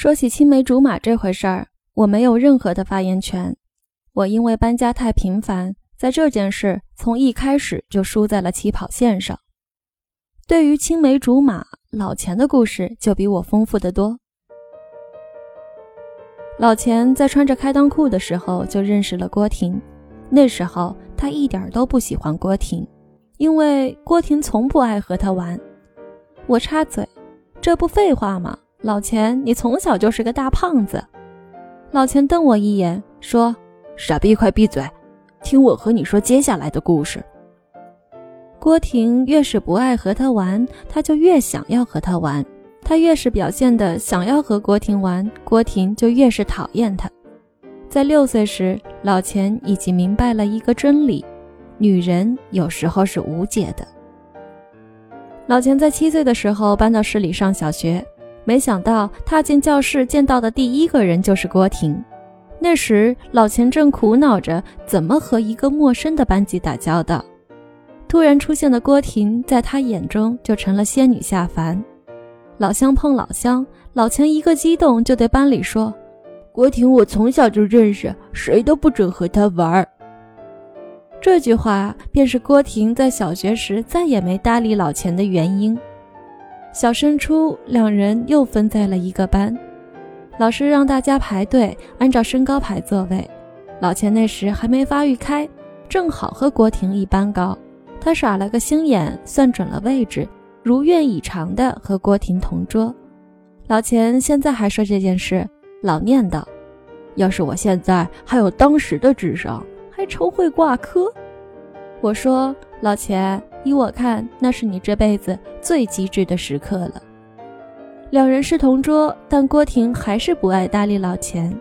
说起青梅竹马这回事儿，我没有任何的发言权。我因为搬家太频繁，在这件事从一开始就输在了起跑线上。对于青梅竹马，老钱的故事就比我丰富得多。老钱在穿着开裆裤的时候就认识了郭婷，那时候他一点都不喜欢郭婷，因为郭婷从不爱和他玩。我插嘴：“这不废话吗？老钱，你从小就是个大胖子。”老钱瞪我一眼，说：“傻逼，快闭嘴，听我和你说接下来的故事。”郭婷越是不爱和他玩，他就越想要和他玩。他越是表现的想要和郭婷玩，郭婷就越是讨厌他。在六岁时，老钱已经明白了一个真理：女人有时候是无解的。老钱在七岁的时候搬到市里上小学，没想到踏进教室见到的第一个人就是郭婷。那时，老钱正苦恼着怎么和一个陌生的班级打交道。突然出现的郭婷，在他眼中就成了仙女下凡。老乡碰老乡，老钱一个激动就对班里说：“郭婷，我从小就认识，谁都不准和她玩。”这句话便是郭婷在小学时再也没搭理老钱的原因。小升初，两人又分在了一个班，老师让大家排队，按照身高排座位。老钱那时还没发育开，正好和郭婷一般高，他耍了个心眼，算准了位置。如愿以偿地和郭婷同桌，老钱现在还说这件事，老念叨：“要是我现在还有当时的智商，还愁会挂科。”我说：“老钱，依我看，那是你这辈子最机智的时刻了。”两人是同桌，但郭婷还是不爱搭理老钱。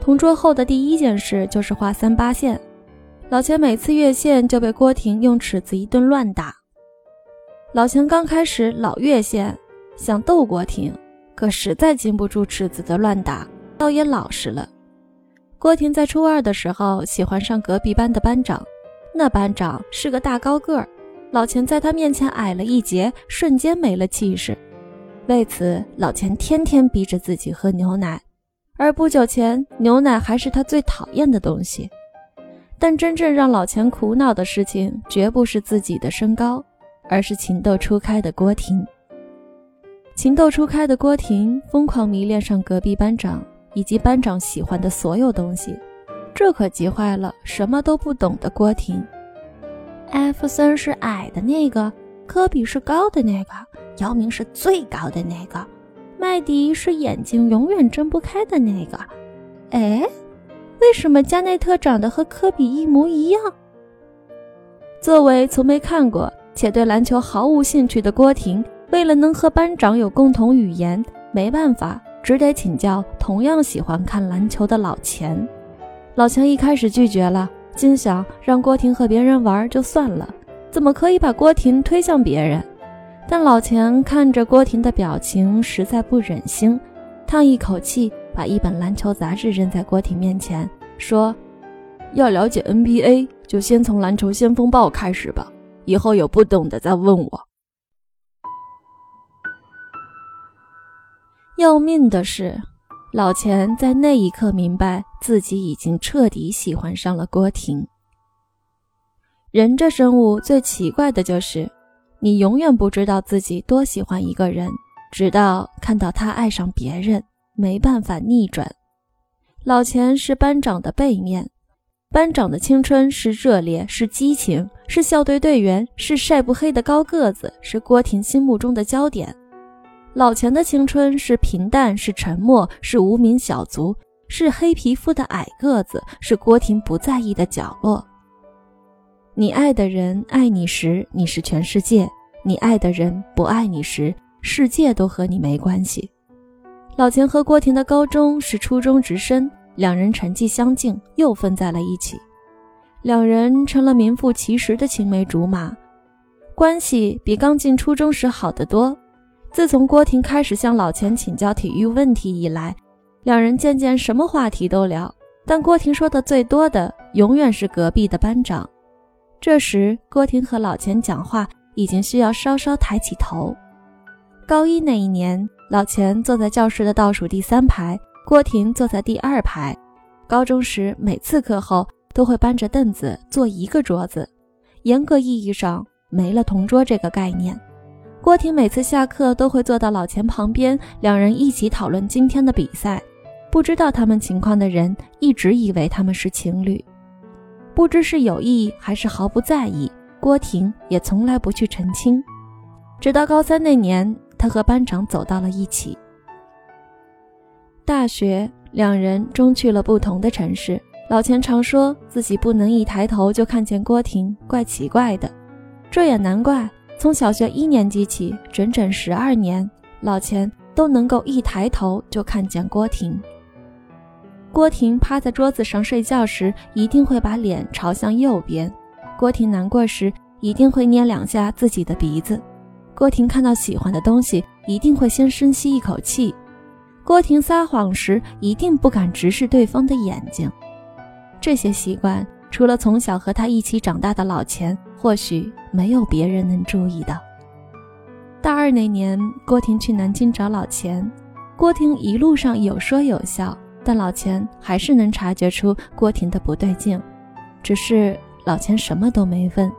同桌后的第一件事就是画三八线，老钱每次越线就被郭婷用尺子一顿乱打。老钱刚开始老越线，想逗郭婷，可实在经不住尺子的乱打，倒也老实了。郭婷在初二的时候喜欢上隔壁班的班长，那班长是个大高个儿，老钱在他面前矮了一截，瞬间没了气势。为此，老钱天天逼着自己喝牛奶，而不久前牛奶还是他最讨厌的东西。但真正让老钱苦恼的事情，绝不是自己的身高。而是情窦初开的郭婷。情窦初开的郭婷疯狂迷恋上隔壁班长以及班长喜欢的所有东西，这可急坏了什么都不懂的郭婷。艾弗森是矮的那个，科比是高的那个，姚明是最高的那个，麦迪是眼睛永远睁不开的那个。哎，为什么加内特长得和科比一模一样？作为从没看过。且对篮球毫无兴趣的郭婷，为了能和班长有共同语言，没办法，只得请教同样喜欢看篮球的老钱。老钱一开始拒绝了，心想让郭婷和别人玩就算了，怎么可以把郭婷推向别人？但老钱看着郭婷的表情，实在不忍心，叹一口气，把一本篮球杂志扔在郭婷面前，说：“要了解 NBA，就先从篮球先锋报开始吧。”以后有不懂的再问我。要命的是，老钱在那一刻明白自己已经彻底喜欢上了郭婷。人这生物最奇怪的就是，你永远不知道自己多喜欢一个人，直到看到他爱上别人，没办法逆转。老钱是班长的背面。班长的青春是热烈，是激情，是校队队员，是晒不黑的高个子，是郭婷心目中的焦点。老钱的青春是平淡，是沉默，是无名小卒，是黑皮肤的矮个子，是郭婷不在意的角落。你爱的人爱你时，你是全世界；你爱的人不爱你时，世界都和你没关系。老钱和郭婷的高中是初中直升。两人成绩相近，又分在了一起，两人成了名副其实的青梅竹马，关系比刚进初中时好得多。自从郭婷开始向老钱请教体育问题以来，两人渐渐什么话题都聊，但郭婷说的最多的永远是隔壁的班长。这时，郭婷和老钱讲话已经需要稍稍抬起头。高一那一年，老钱坐在教室的倒数第三排，郭婷坐在第二排。高中时，每次课后都会搬着凳子坐一个桌子，严格意义上没了同桌这个概念。郭婷每次下课都会坐到老钱旁边，两人一起讨论今天的比赛。不知道他们情况的人一直以为他们是情侣，不知是有意还是毫不在意。郭婷也从来不去澄清，直到高三那年，他和班长走到了一起。大学，两人终去了不同的城市。老钱常说自己不能一抬头就看见郭婷，怪奇怪的。这也难怪，从小学一年级起，整整十二年，老钱都能够一抬头就看见郭婷。郭婷趴在桌子上睡觉时，一定会把脸朝向右边。郭婷难过时，一定会捏两下自己的鼻子；郭婷看到喜欢的东西，一定会先深吸一口气；郭婷撒谎时，一定不敢直视对方的眼睛。这些习惯，除了从小和他一起长大的老钱，或许没有别人能注意到。大二那年，郭婷去南京找老钱，郭婷一路上有说有笑，但老钱还是能察觉出郭婷的不对劲，只是。老钱什么都没问。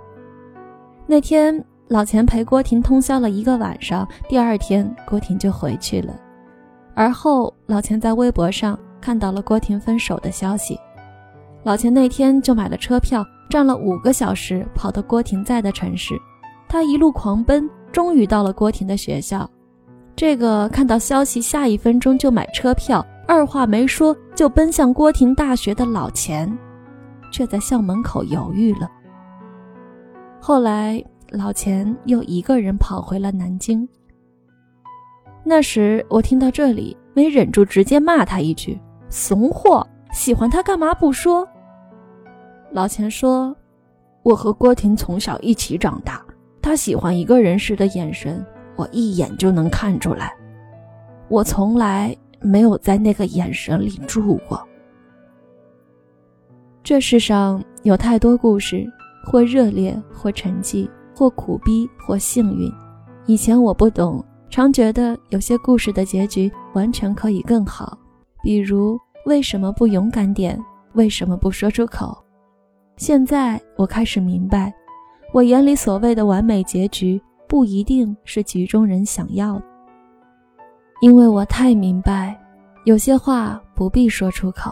那天，老钱陪郭婷通宵了一个晚上。第二天，郭婷就回去了。而后，老钱在微博上看到了郭婷分手的消息。老钱那天就买了车票，站了五个小时，跑到郭婷在的城市。他一路狂奔，终于到了郭婷的学校。这个看到消息下一分钟就买车票，二话没说就奔向郭婷大学的老钱。却在校门口犹豫了。后来，老钱又一个人跑回了南京。那时，我听到这里，没忍住，直接骂他一句：“怂货！喜欢他干嘛不说？”老钱说：“我和郭婷从小一起长大，他喜欢一个人时的眼神，我一眼就能看出来。我从来没有在那个眼神里住过。”这世上有太多故事，或热烈，或沉寂，或苦逼，或幸运。以前我不懂，常觉得有些故事的结局完全可以更好。比如，为什么不勇敢点？为什么不说出口？现在我开始明白，我眼里所谓的完美结局，不一定是局中人想要的。因为我太明白，有些话不必说出口。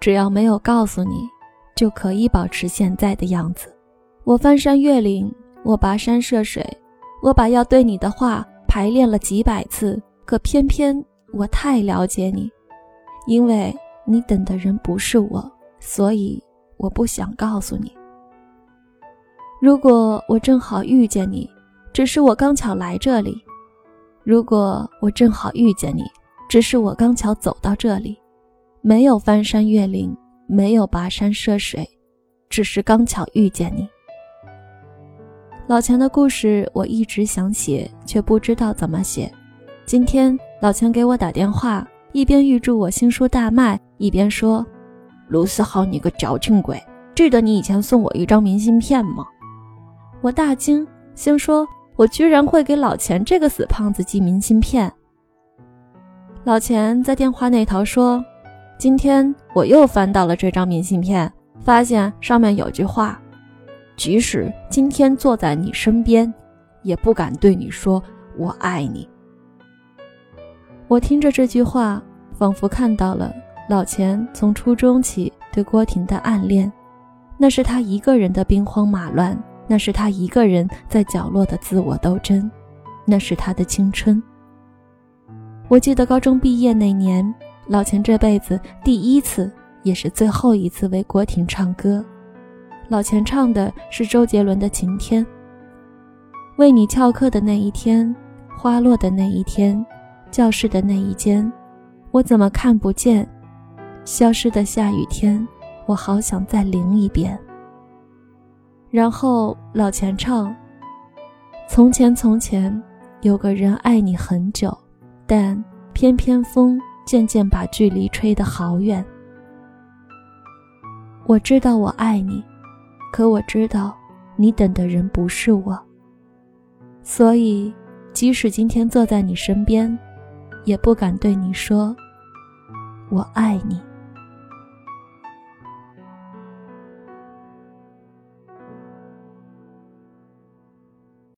只要没有告诉你，就可以保持现在的样子。我翻山越岭，我跋山涉水，我把要对你的话排练了几百次，可偏偏我太了解你，因为你等的人不是我，所以我不想告诉你。如果我正好遇见你，只是我刚巧来这里；如果我正好遇见你，只是我刚巧走到这里。没有翻山越岭，没有跋山涉水，只是刚巧遇见你。老钱的故事我一直想写，却不知道怎么写。今天老钱给我打电话，一边预祝我新书大卖，一边说：“卢思浩，你个矫情鬼，记得你以前送我一张明信片吗？”我大惊，心说：“我居然会给老钱这个死胖子寄明信片。”老钱在电话那头说。今天我又翻到了这张明信片，发现上面有句话：“即使今天坐在你身边，也不敢对你说我爱你。”我听着这句话，仿佛看到了老钱从初中起对郭婷的暗恋，那是他一个人的兵荒马乱，那是他一个人在角落的自我斗争，那是他的青春。我记得高中毕业那年。老钱这辈子第一次，也是最后一次为郭婷唱歌。老钱唱的是周杰伦的《晴天》。为你翘课的那一天，花落的那一天，教室的那一间，我怎么看不见？消失的下雨天，我好想再淋一遍。然后老钱唱：从前从前，有个人爱你很久，但偏偏风。渐渐把距离吹得好远。我知道我爱你，可我知道你等的人不是我，所以即使今天坐在你身边，也不敢对你说“我爱你”。